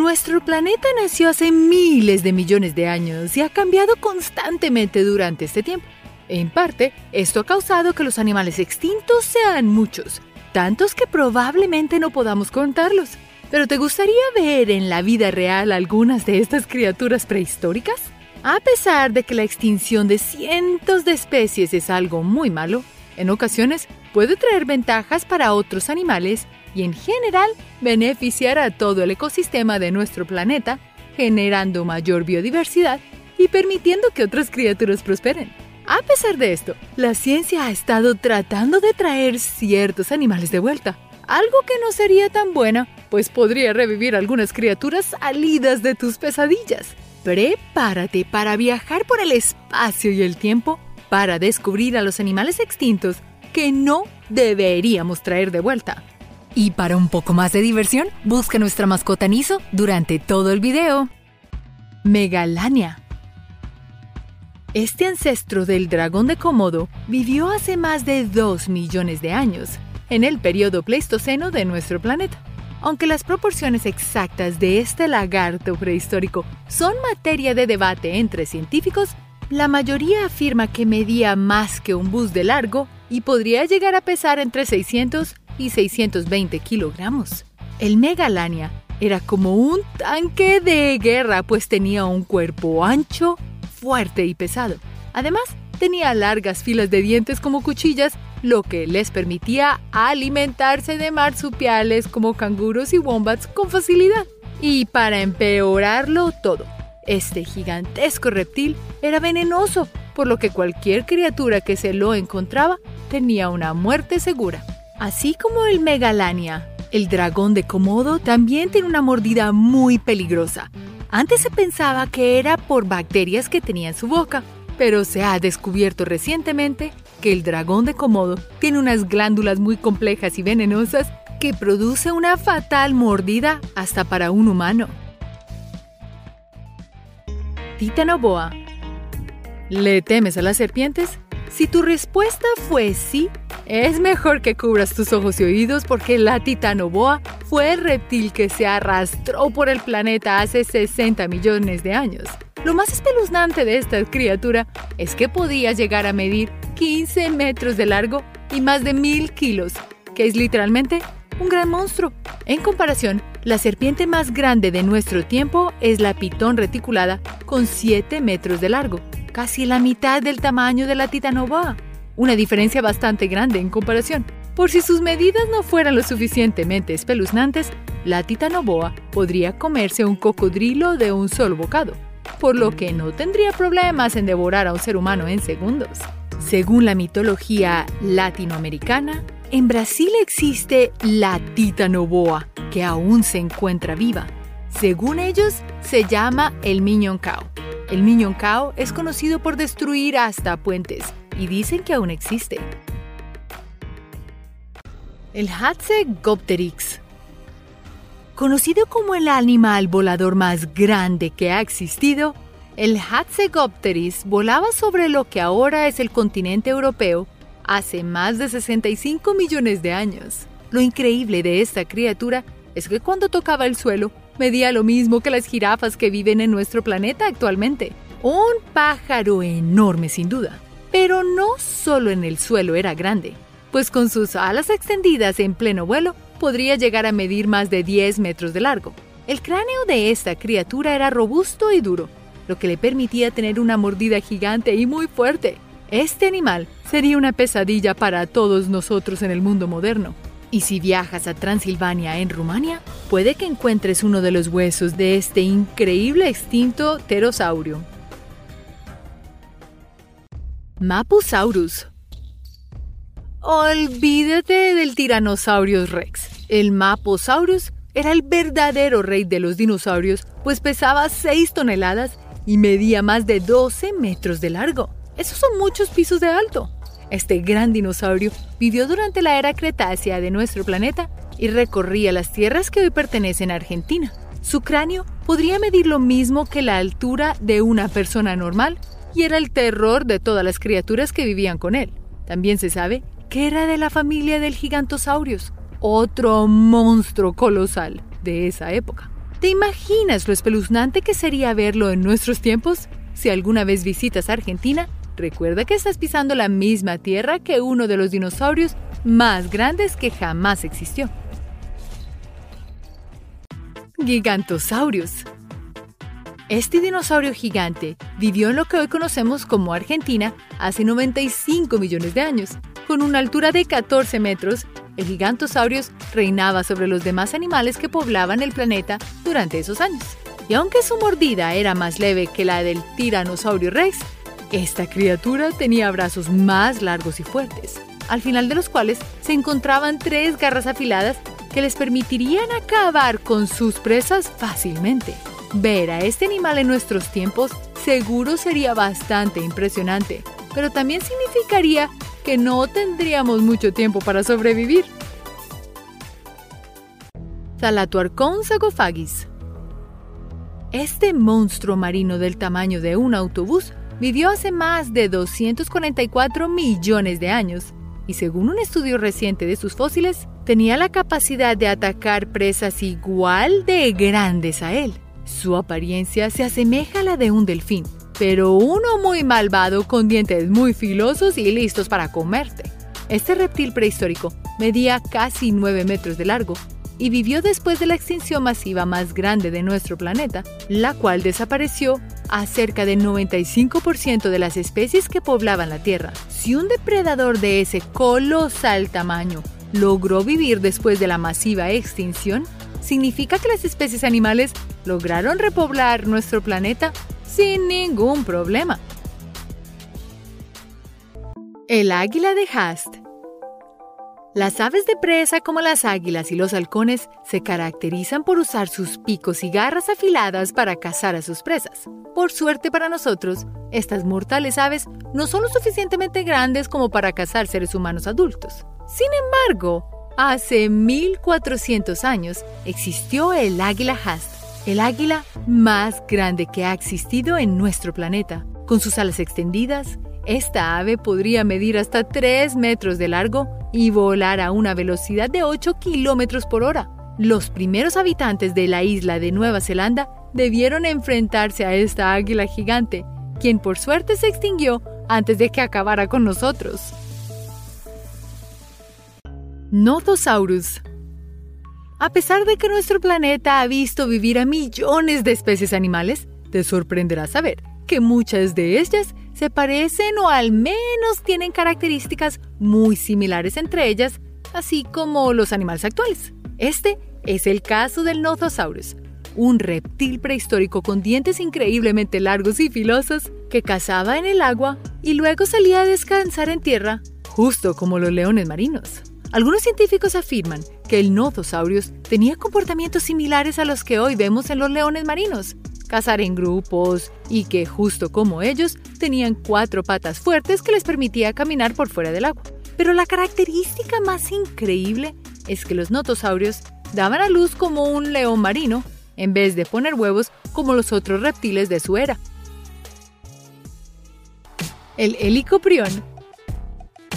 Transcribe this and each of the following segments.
Nuestro planeta nació hace miles de millones de años y ha cambiado constantemente durante este tiempo. En parte, esto ha causado que los animales extintos sean muchos, tantos que probablemente no podamos contarlos. Pero ¿te gustaría ver en la vida real algunas de estas criaturas prehistóricas? A pesar de que la extinción de cientos de especies es algo muy malo, en ocasiones puede traer ventajas para otros animales y en general beneficiar a todo el ecosistema de nuestro planeta, generando mayor biodiversidad y permitiendo que otras criaturas prosperen. A pesar de esto, la ciencia ha estado tratando de traer ciertos animales de vuelta, algo que no sería tan buena, pues podría revivir algunas criaturas salidas de tus pesadillas. Prepárate para viajar por el espacio y el tiempo para descubrir a los animales extintos que no deberíamos traer de vuelta. Y para un poco más de diversión, busca nuestra mascota Niso durante todo el video. Megalania. Este ancestro del dragón de Komodo vivió hace más de 2 millones de años, en el periodo pleistoceno de nuestro planeta. Aunque las proporciones exactas de este lagarto prehistórico son materia de debate entre científicos, la mayoría afirma que medía más que un bus de largo y podría llegar a pesar entre 600 y 620 kilogramos. El Megalania era como un tanque de guerra, pues tenía un cuerpo ancho, fuerte y pesado. Además, tenía largas filas de dientes como cuchillas lo que les permitía alimentarse de marsupiales como canguros y wombats con facilidad. Y para empeorarlo todo, este gigantesco reptil era venenoso, por lo que cualquier criatura que se lo encontraba tenía una muerte segura. Así como el Megalania, el dragón de Komodo también tiene una mordida muy peligrosa. Antes se pensaba que era por bacterias que tenía en su boca, pero se ha descubierto recientemente que el dragón de Komodo tiene unas glándulas muy complejas y venenosas que produce una fatal mordida hasta para un humano. Titanoboa. ¿Le temes a las serpientes? Si tu respuesta fue sí, es mejor que cubras tus ojos y oídos porque la titanoboa fue el reptil que se arrastró por el planeta hace 60 millones de años. Lo más espeluznante de esta criatura es que podía llegar a medir 15 metros de largo y más de 1000 kilos, que es literalmente un gran monstruo. En comparación, la serpiente más grande de nuestro tiempo es la pitón reticulada con 7 metros de largo, casi la mitad del tamaño de la titanoboa. Una diferencia bastante grande en comparación. Por si sus medidas no fueran lo suficientemente espeluznantes, la titanoboa podría comerse un cocodrilo de un solo bocado por lo que no tendría problemas en devorar a un ser humano en segundos. Según la mitología latinoamericana, en Brasil existe la titanoboa, que aún se encuentra viva. Según ellos, se llama el Miñoncao. El Miñoncao es conocido por destruir hasta puentes y dicen que aún existe. El Hatzegopteryx Conocido como el animal volador más grande que ha existido, el Hatzegopteris volaba sobre lo que ahora es el continente europeo hace más de 65 millones de años. Lo increíble de esta criatura es que cuando tocaba el suelo medía lo mismo que las jirafas que viven en nuestro planeta actualmente. Un pájaro enorme sin duda. Pero no solo en el suelo era grande, pues con sus alas extendidas en pleno vuelo podría llegar a medir más de 10 metros de largo. El cráneo de esta criatura era robusto y duro, lo que le permitía tener una mordida gigante y muy fuerte. Este animal sería una pesadilla para todos nosotros en el mundo moderno. Y si viajas a Transilvania en Rumania, puede que encuentres uno de los huesos de este increíble extinto pterosaurio. Mapusaurus Olvídate del Tyrannosaurus rex. El Maposaurus era el verdadero rey de los dinosaurios, pues pesaba 6 toneladas y medía más de 12 metros de largo. Esos son muchos pisos de alto. Este gran dinosaurio vivió durante la era Cretácea de nuestro planeta y recorría las tierras que hoy pertenecen a Argentina. Su cráneo podría medir lo mismo que la altura de una persona normal y era el terror de todas las criaturas que vivían con él. También se sabe que era de la familia del Gigantosaurios, otro monstruo colosal de esa época. ¿Te imaginas lo espeluznante que sería verlo en nuestros tiempos? Si alguna vez visitas Argentina, recuerda que estás pisando la misma tierra que uno de los dinosaurios más grandes que jamás existió. Gigantosaurus. Este dinosaurio gigante vivió en lo que hoy conocemos como Argentina hace 95 millones de años. Con una altura de 14 metros, el Gigantosaurus reinaba sobre los demás animales que poblaban el planeta durante esos años. Y aunque su mordida era más leve que la del Tiranosaurio Rex, esta criatura tenía brazos más largos y fuertes, al final de los cuales se encontraban tres garras afiladas que les permitirían acabar con sus presas fácilmente. Ver a este animal en nuestros tiempos seguro sería bastante impresionante, pero también significaría que no tendríamos mucho tiempo para sobrevivir. Thalatuarchon sagophagis Este monstruo marino del tamaño de un autobús vivió hace más de 244 millones de años y según un estudio reciente de sus fósiles, tenía la capacidad de atacar presas igual de grandes a él. Su apariencia se asemeja a la de un delfín, pero uno muy malvado con dientes muy filosos y listos para comerte. Este reptil prehistórico medía casi 9 metros de largo y vivió después de la extinción masiva más grande de nuestro planeta, la cual desapareció a cerca del 95% de las especies que poblaban la Tierra. Si un depredador de ese colosal tamaño logró vivir después de la masiva extinción, significa que las especies animales lograron repoblar nuestro planeta sin ningún problema. El águila de Hast Las aves de presa como las águilas y los halcones se caracterizan por usar sus picos y garras afiladas para cazar a sus presas. Por suerte para nosotros, estas mortales aves no son lo suficientemente grandes como para cazar seres humanos adultos. Sin embargo, Hace 1400 años existió el águila Hast, el águila más grande que ha existido en nuestro planeta. Con sus alas extendidas, esta ave podría medir hasta 3 metros de largo y volar a una velocidad de 8 kilómetros por hora. Los primeros habitantes de la isla de Nueva Zelanda debieron enfrentarse a esta águila gigante, quien por suerte se extinguió antes de que acabara con nosotros. Nothosaurus. A pesar de que nuestro planeta ha visto vivir a millones de especies animales, te sorprenderá saber que muchas de ellas se parecen o al menos tienen características muy similares entre ellas, así como los animales actuales. Este es el caso del Nothosaurus, un reptil prehistórico con dientes increíblemente largos y filosos que cazaba en el agua y luego salía a descansar en tierra, justo como los leones marinos. Algunos científicos afirman que el Nothosaurus tenía comportamientos similares a los que hoy vemos en los leones marinos, cazar en grupos y que, justo como ellos, tenían cuatro patas fuertes que les permitía caminar por fuera del agua. Pero la característica más increíble es que los notosaurios daban a luz como un león marino en vez de poner huevos como los otros reptiles de su era. El helicoprión.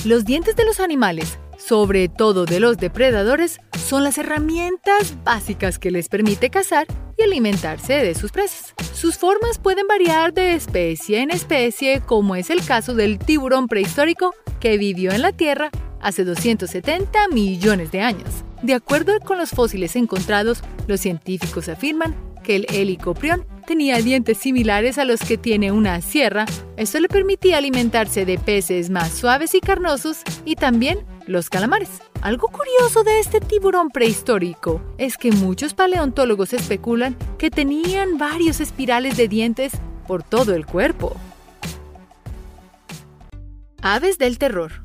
Los dientes de los animales sobre todo de los depredadores, son las herramientas básicas que les permite cazar y alimentarse de sus presas. Sus formas pueden variar de especie en especie, como es el caso del tiburón prehistórico que vivió en la Tierra hace 270 millones de años. De acuerdo con los fósiles encontrados, los científicos afirman que el helicoprión tenía dientes similares a los que tiene una sierra. Esto le permitía alimentarse de peces más suaves y carnosos y también los calamares. Algo curioso de este tiburón prehistórico es que muchos paleontólogos especulan que tenían varios espirales de dientes por todo el cuerpo. Aves del terror.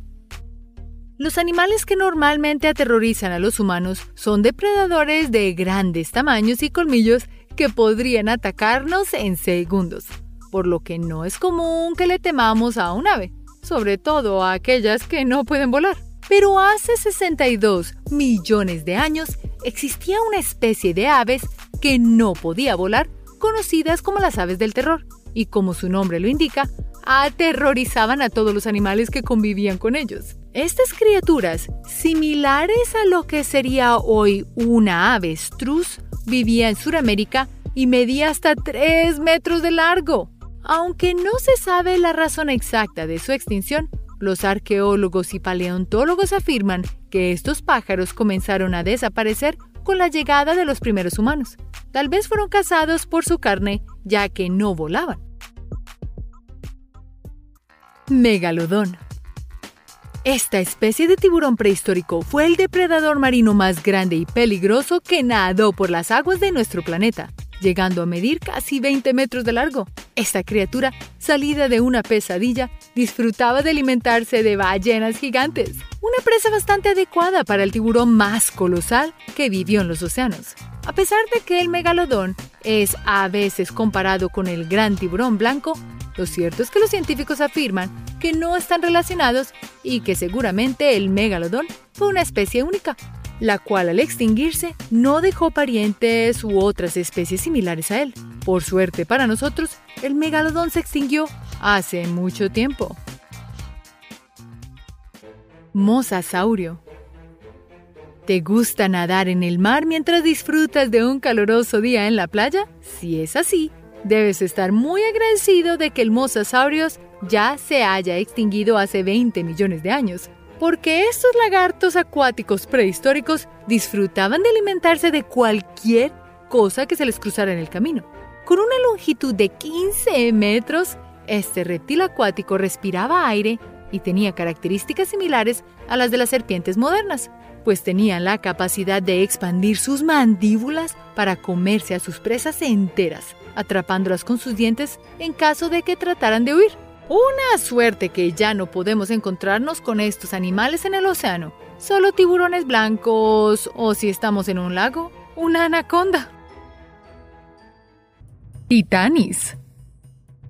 Los animales que normalmente aterrorizan a los humanos son depredadores de grandes tamaños y colmillos que podrían atacarnos en segundos, por lo que no es común que le temamos a un ave, sobre todo a aquellas que no pueden volar. Pero hace 62 millones de años existía una especie de aves que no podía volar, conocidas como las aves del terror, y como su nombre lo indica, aterrorizaban a todos los animales que convivían con ellos. Estas criaturas, similares a lo que sería hoy una avestruz, vivía en Sudamérica y medía hasta 3 metros de largo. Aunque no se sabe la razón exacta de su extinción, los arqueólogos y paleontólogos afirman que estos pájaros comenzaron a desaparecer con la llegada de los primeros humanos. Tal vez fueron cazados por su carne, ya que no volaban. Megalodón. Esta especie de tiburón prehistórico fue el depredador marino más grande y peligroso que nadó por las aguas de nuestro planeta llegando a medir casi 20 metros de largo. Esta criatura, salida de una pesadilla, disfrutaba de alimentarse de ballenas gigantes, una presa bastante adecuada para el tiburón más colosal que vivió en los océanos. A pesar de que el megalodón es a veces comparado con el gran tiburón blanco, lo cierto es que los científicos afirman que no están relacionados y que seguramente el megalodón fue una especie única la cual al extinguirse no dejó parientes u otras especies similares a él. Por suerte para nosotros, el megalodón se extinguió hace mucho tiempo. Mosasaurio. ¿Te gusta nadar en el mar mientras disfrutas de un caluroso día en la playa? Si es así, debes estar muy agradecido de que el mosasaurio ya se haya extinguido hace 20 millones de años porque estos lagartos acuáticos prehistóricos disfrutaban de alimentarse de cualquier cosa que se les cruzara en el camino. Con una longitud de 15 metros, este reptil acuático respiraba aire y tenía características similares a las de las serpientes modernas, pues tenía la capacidad de expandir sus mandíbulas para comerse a sus presas enteras, atrapándolas con sus dientes en caso de que trataran de huir. Una suerte que ya no podemos encontrarnos con estos animales en el océano. Solo tiburones blancos o si estamos en un lago, una anaconda. Titanis.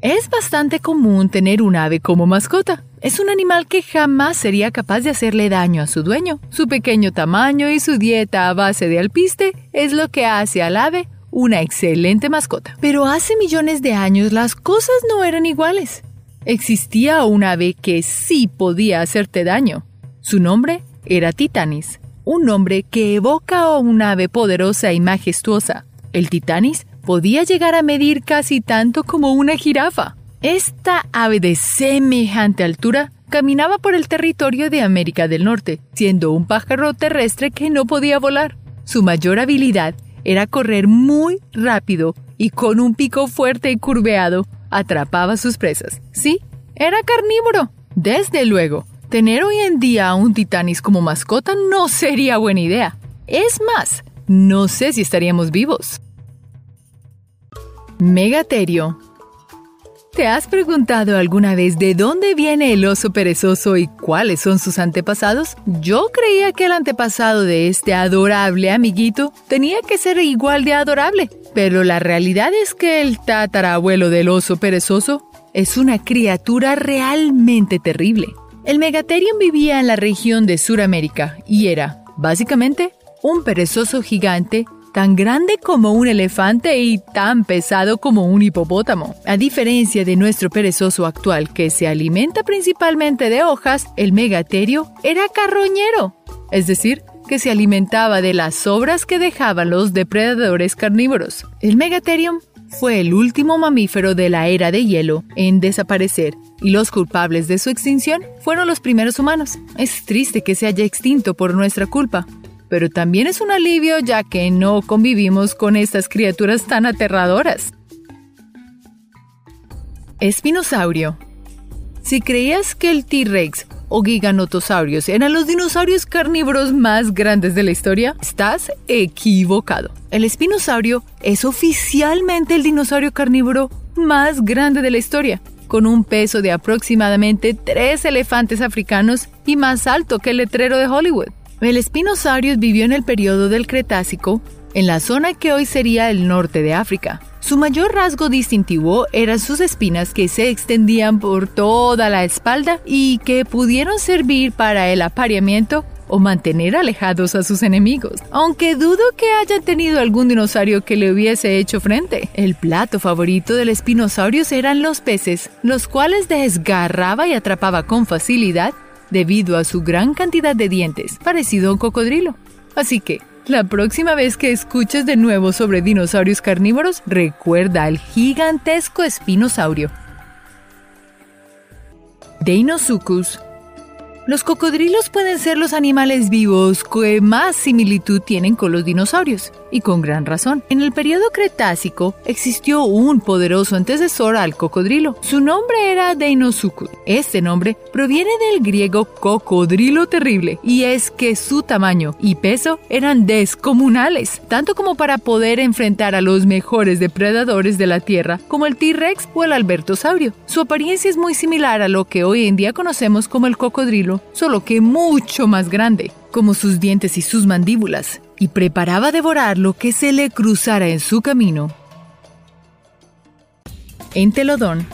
Es bastante común tener un ave como mascota. Es un animal que jamás sería capaz de hacerle daño a su dueño. Su pequeño tamaño y su dieta a base de alpiste es lo que hace al ave una excelente mascota. Pero hace millones de años las cosas no eran iguales existía un ave que sí podía hacerte daño. Su nombre era Titanis, un nombre que evoca a un ave poderosa y majestuosa. El Titanis podía llegar a medir casi tanto como una jirafa. Esta ave de semejante altura caminaba por el territorio de América del Norte, siendo un pájaro terrestre que no podía volar. Su mayor habilidad era correr muy rápido y con un pico fuerte y curveado atrapaba sus presas. Sí, era carnívoro. Desde luego, tener hoy en día a un titanis como mascota no sería buena idea. Es más, no sé si estaríamos vivos. Megaterio. ¿Te has preguntado alguna vez de dónde viene el oso perezoso y cuáles son sus antepasados? Yo creía que el antepasado de este adorable amiguito tenía que ser igual de adorable, pero la realidad es que el tatarabuelo del oso perezoso es una criatura realmente terrible. El Megatherium vivía en la región de Sudamérica y era, básicamente, un perezoso gigante tan grande como un elefante y tan pesado como un hipopótamo. A diferencia de nuestro perezoso actual que se alimenta principalmente de hojas, el megaterio era carroñero, es decir, que se alimentaba de las sobras que dejaban los depredadores carnívoros. El megatherium fue el último mamífero de la era de hielo en desaparecer y los culpables de su extinción fueron los primeros humanos. Es triste que se haya extinto por nuestra culpa, pero también es un alivio ya que no convivimos con estas criaturas tan aterradoras. Espinosaurio. Si creías que el T-Rex o giganotosaurios eran los dinosaurios carnívoros más grandes de la historia, estás equivocado. El espinosaurio es oficialmente el dinosaurio carnívoro más grande de la historia, con un peso de aproximadamente tres elefantes africanos y más alto que el letrero de Hollywood. El Spinosaurus vivió en el periodo del Cretácico, en la zona que hoy sería el norte de África. Su mayor rasgo distintivo eran sus espinas que se extendían por toda la espalda y que pudieron servir para el apareamiento o mantener alejados a sus enemigos, aunque dudo que haya tenido algún dinosaurio que le hubiese hecho frente. El plato favorito del espinosaurio eran los peces, los cuales desgarraba y atrapaba con facilidad debido a su gran cantidad de dientes, parecido a un cocodrilo. Así que, la próxima vez que escuches de nuevo sobre dinosaurios carnívoros, recuerda al gigantesco espinosaurio. Deinosuchus los cocodrilos pueden ser los animales vivos que más similitud tienen con los dinosaurios, y con gran razón. En el periodo Cretácico existió un poderoso antecesor al cocodrilo. Su nombre era Deinosuchus. Este nombre proviene del griego cocodrilo terrible, y es que su tamaño y peso eran descomunales, tanto como para poder enfrentar a los mejores depredadores de la Tierra, como el T-Rex o el albertosaurio. Su apariencia es muy similar a lo que hoy en día conocemos como el cocodrilo solo que mucho más grande, como sus dientes y sus mandíbulas, y preparaba devorar lo que se le cruzara en su camino. Entelodón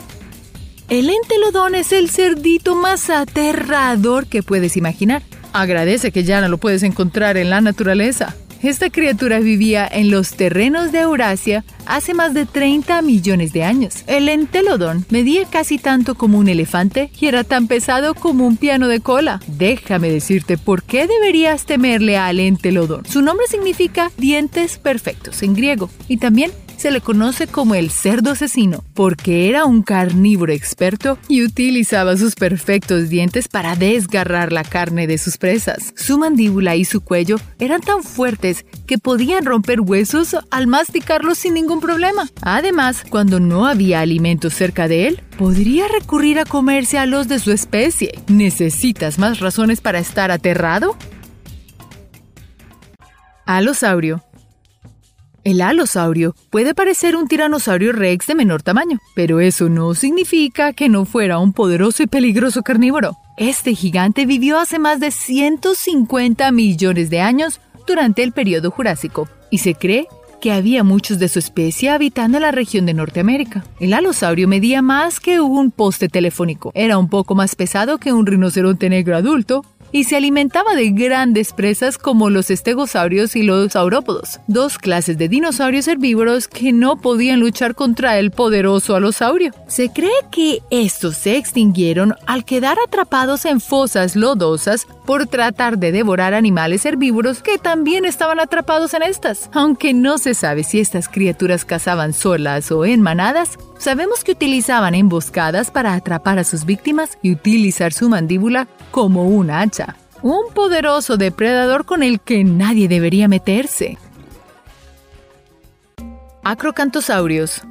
El entelodón es el cerdito más aterrador que puedes imaginar. Agradece que ya no lo puedes encontrar en la naturaleza. Esta criatura vivía en los terrenos de Eurasia hace más de 30 millones de años. El entelodón medía casi tanto como un elefante y era tan pesado como un piano de cola. Déjame decirte por qué deberías temerle al entelodón. Su nombre significa dientes perfectos en griego y también se le conoce como el cerdo asesino, porque era un carnívoro experto y utilizaba sus perfectos dientes para desgarrar la carne de sus presas. Su mandíbula y su cuello eran tan fuertes que podían romper huesos al masticarlos sin ningún problema. Además, cuando no había alimentos cerca de él, podría recurrir a comerse a los de su especie. ¿Necesitas más razones para estar aterrado? Alosaurio el alosaurio puede parecer un tiranosaurio rex de menor tamaño, pero eso no significa que no fuera un poderoso y peligroso carnívoro. Este gigante vivió hace más de 150 millones de años durante el periodo Jurásico, y se cree que había muchos de su especie habitando la región de Norteamérica. El alosaurio medía más que un poste telefónico, era un poco más pesado que un rinoceronte negro adulto y se alimentaba de grandes presas como los estegosaurios y los saurópodos, dos clases de dinosaurios herbívoros que no podían luchar contra el poderoso alosaurio. Se cree que estos se extinguieron al quedar atrapados en fosas lodosas por tratar de devorar animales herbívoros que también estaban atrapados en estas. Aunque no se sabe si estas criaturas cazaban solas o en manadas, Sabemos que utilizaban emboscadas para atrapar a sus víctimas y utilizar su mandíbula como un hacha. Un poderoso depredador con el que nadie debería meterse. Acrocantosaurios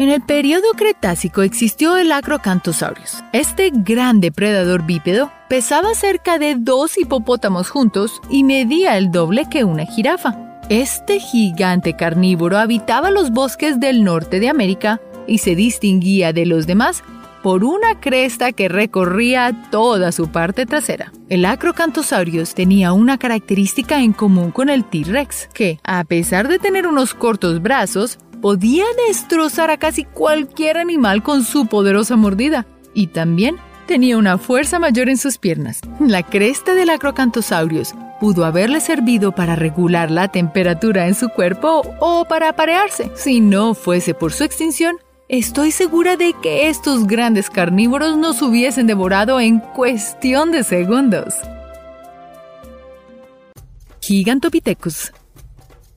en el periodo Cretácico existió el Acrocanthosaurus. Este gran depredador bípedo pesaba cerca de dos hipopótamos juntos y medía el doble que una jirafa. Este gigante carnívoro habitaba los bosques del norte de América y se distinguía de los demás por una cresta que recorría toda su parte trasera. El Acrocanthosaurus tenía una característica en común con el T-Rex, que, a pesar de tener unos cortos brazos, podía destrozar a casi cualquier animal con su poderosa mordida. Y también tenía una fuerza mayor en sus piernas. La cresta del Acrocanthosaurus pudo haberle servido para regular la temperatura en su cuerpo o para aparearse. Si no fuese por su extinción, Estoy segura de que estos grandes carnívoros nos hubiesen devorado en cuestión de segundos. Gigantopithecus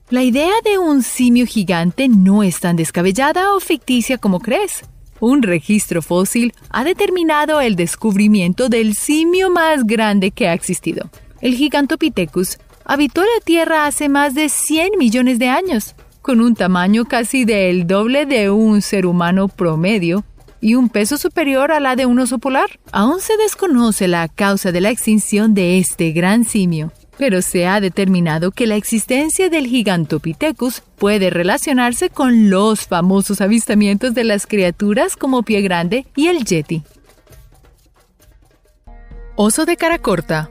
La idea de un simio gigante no es tan descabellada o ficticia como crees. Un registro fósil ha determinado el descubrimiento del simio más grande que ha existido. El Gigantopithecus habitó la Tierra hace más de 100 millones de años con un tamaño casi del doble de un ser humano promedio y un peso superior a la de un oso polar. Aún se desconoce la causa de la extinción de este gran simio, pero se ha determinado que la existencia del Gigantopithecus puede relacionarse con los famosos avistamientos de las criaturas como Pie Grande y el Yeti. Oso de cara corta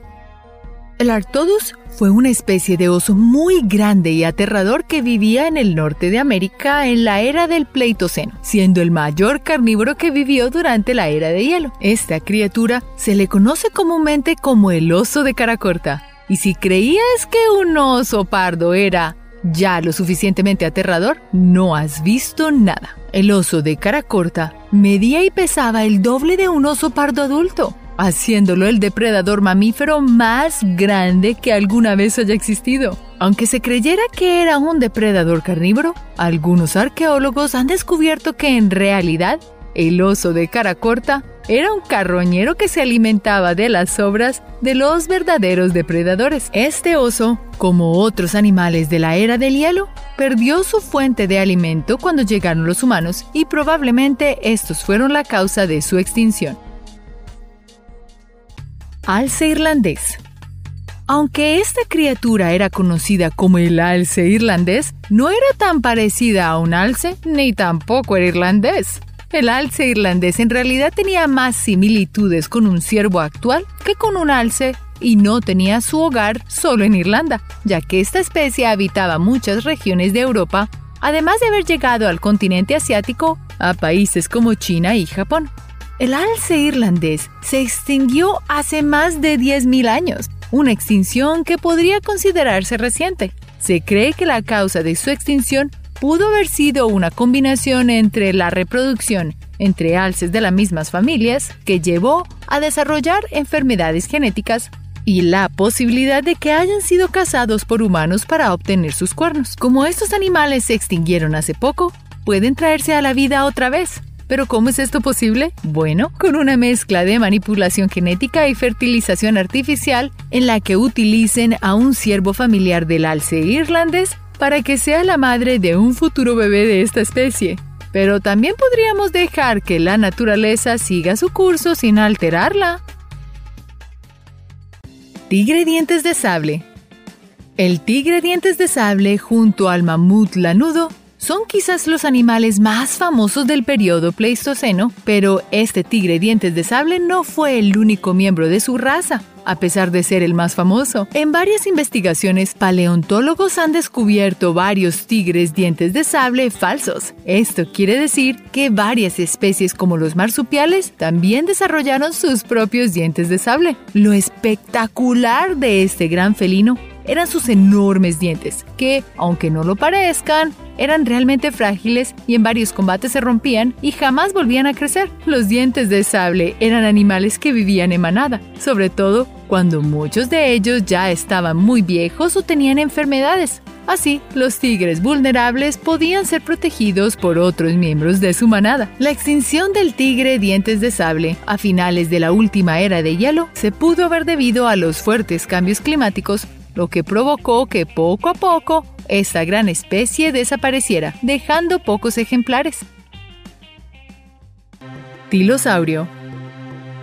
el Artodus fue una especie de oso muy grande y aterrador que vivía en el norte de América en la era del Pleistoceno, siendo el mayor carnívoro que vivió durante la era de hielo. Esta criatura se le conoce comúnmente como el oso de cara corta. Y si creías que un oso pardo era ya lo suficientemente aterrador, no has visto nada. El oso de cara corta medía y pesaba el doble de un oso pardo adulto haciéndolo el depredador mamífero más grande que alguna vez haya existido. Aunque se creyera que era un depredador carnívoro, algunos arqueólogos han descubierto que en realidad el oso de cara corta era un carroñero que se alimentaba de las sobras de los verdaderos depredadores. Este oso, como otros animales de la era del hielo, perdió su fuente de alimento cuando llegaron los humanos y probablemente estos fueron la causa de su extinción. Alce irlandés aunque esta criatura era conocida como el alce irlandés, no era tan parecida a un alce ni tampoco era irlandés. El alce irlandés en realidad tenía más similitudes con un ciervo actual que con un alce y no tenía su hogar solo en Irlanda, ya que esta especie habitaba muchas regiones de Europa, además de haber llegado al continente asiático a países como China y Japón. El alce irlandés se extinguió hace más de 10.000 años, una extinción que podría considerarse reciente. Se cree que la causa de su extinción pudo haber sido una combinación entre la reproducción entre alces de las mismas familias que llevó a desarrollar enfermedades genéticas y la posibilidad de que hayan sido cazados por humanos para obtener sus cuernos. Como estos animales se extinguieron hace poco, pueden traerse a la vida otra vez. ¿Pero cómo es esto posible? Bueno, con una mezcla de manipulación genética y fertilización artificial en la que utilicen a un ciervo familiar del alce irlandés para que sea la madre de un futuro bebé de esta especie. Pero también podríamos dejar que la naturaleza siga su curso sin alterarla. Tigre dientes de sable. El tigre dientes de sable junto al mamut lanudo son quizás los animales más famosos del periodo Pleistoceno, pero este tigre dientes de sable no fue el único miembro de su raza a pesar de ser el más famoso. En varias investigaciones, paleontólogos han descubierto varios tigres dientes de sable falsos. Esto quiere decir que varias especies como los marsupiales también desarrollaron sus propios dientes de sable. Lo espectacular de este gran felino eran sus enormes dientes, que, aunque no lo parezcan, eran realmente frágiles y en varios combates se rompían y jamás volvían a crecer. Los dientes de sable eran animales que vivían en manada, sobre todo cuando muchos de ellos ya estaban muy viejos o tenían enfermedades. Así, los tigres vulnerables podían ser protegidos por otros miembros de su manada. La extinción del tigre dientes de sable a finales de la última era de hielo se pudo ver debido a los fuertes cambios climáticos lo que provocó que poco a poco esta gran especie desapareciera, dejando pocos ejemplares. Tilosaurio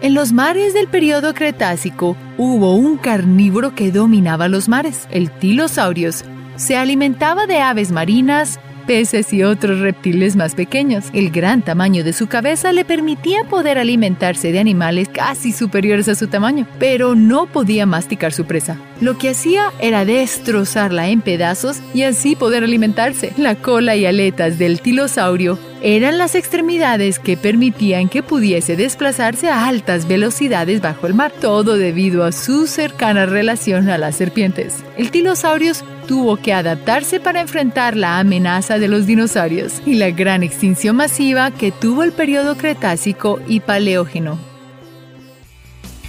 en los mares del periodo Cretácico hubo un carnívoro que dominaba los mares, el Tilosaurios. Se alimentaba de aves marinas, peces y otros reptiles más pequeños. El gran tamaño de su cabeza le permitía poder alimentarse de animales casi superiores a su tamaño, pero no podía masticar su presa. Lo que hacía era destrozarla en pedazos y así poder alimentarse. La cola y aletas del tilosaurio eran las extremidades que permitían que pudiese desplazarse a altas velocidades bajo el mar, todo debido a su cercana relación a las serpientes. El Tilosaurios tuvo que adaptarse para enfrentar la amenaza de los dinosaurios y la gran extinción masiva que tuvo el periodo Cretácico y Paleógeno.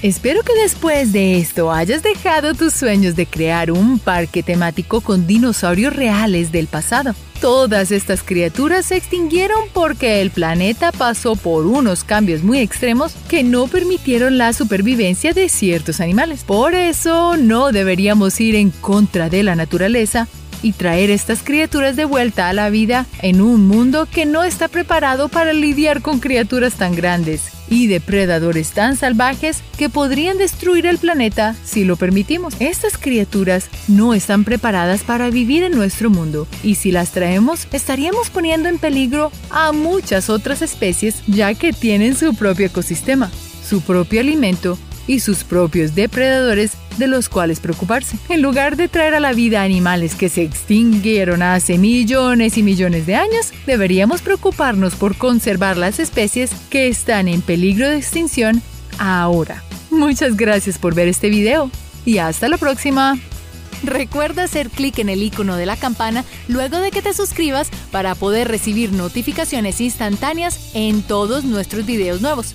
Espero que después de esto hayas dejado tus sueños de crear un parque temático con dinosaurios reales del pasado. Todas estas criaturas se extinguieron porque el planeta pasó por unos cambios muy extremos que no permitieron la supervivencia de ciertos animales. Por eso no deberíamos ir en contra de la naturaleza y traer estas criaturas de vuelta a la vida en un mundo que no está preparado para lidiar con criaturas tan grandes y depredadores tan salvajes que podrían destruir el planeta si lo permitimos. Estas criaturas no están preparadas para vivir en nuestro mundo y si las traemos estaríamos poniendo en peligro a muchas otras especies ya que tienen su propio ecosistema, su propio alimento y sus propios depredadores de los cuales preocuparse. En lugar de traer a la vida animales que se extinguieron hace millones y millones de años, deberíamos preocuparnos por conservar las especies que están en peligro de extinción ahora. Muchas gracias por ver este video y hasta la próxima. Recuerda hacer clic en el icono de la campana luego de que te suscribas para poder recibir notificaciones instantáneas en todos nuestros videos nuevos.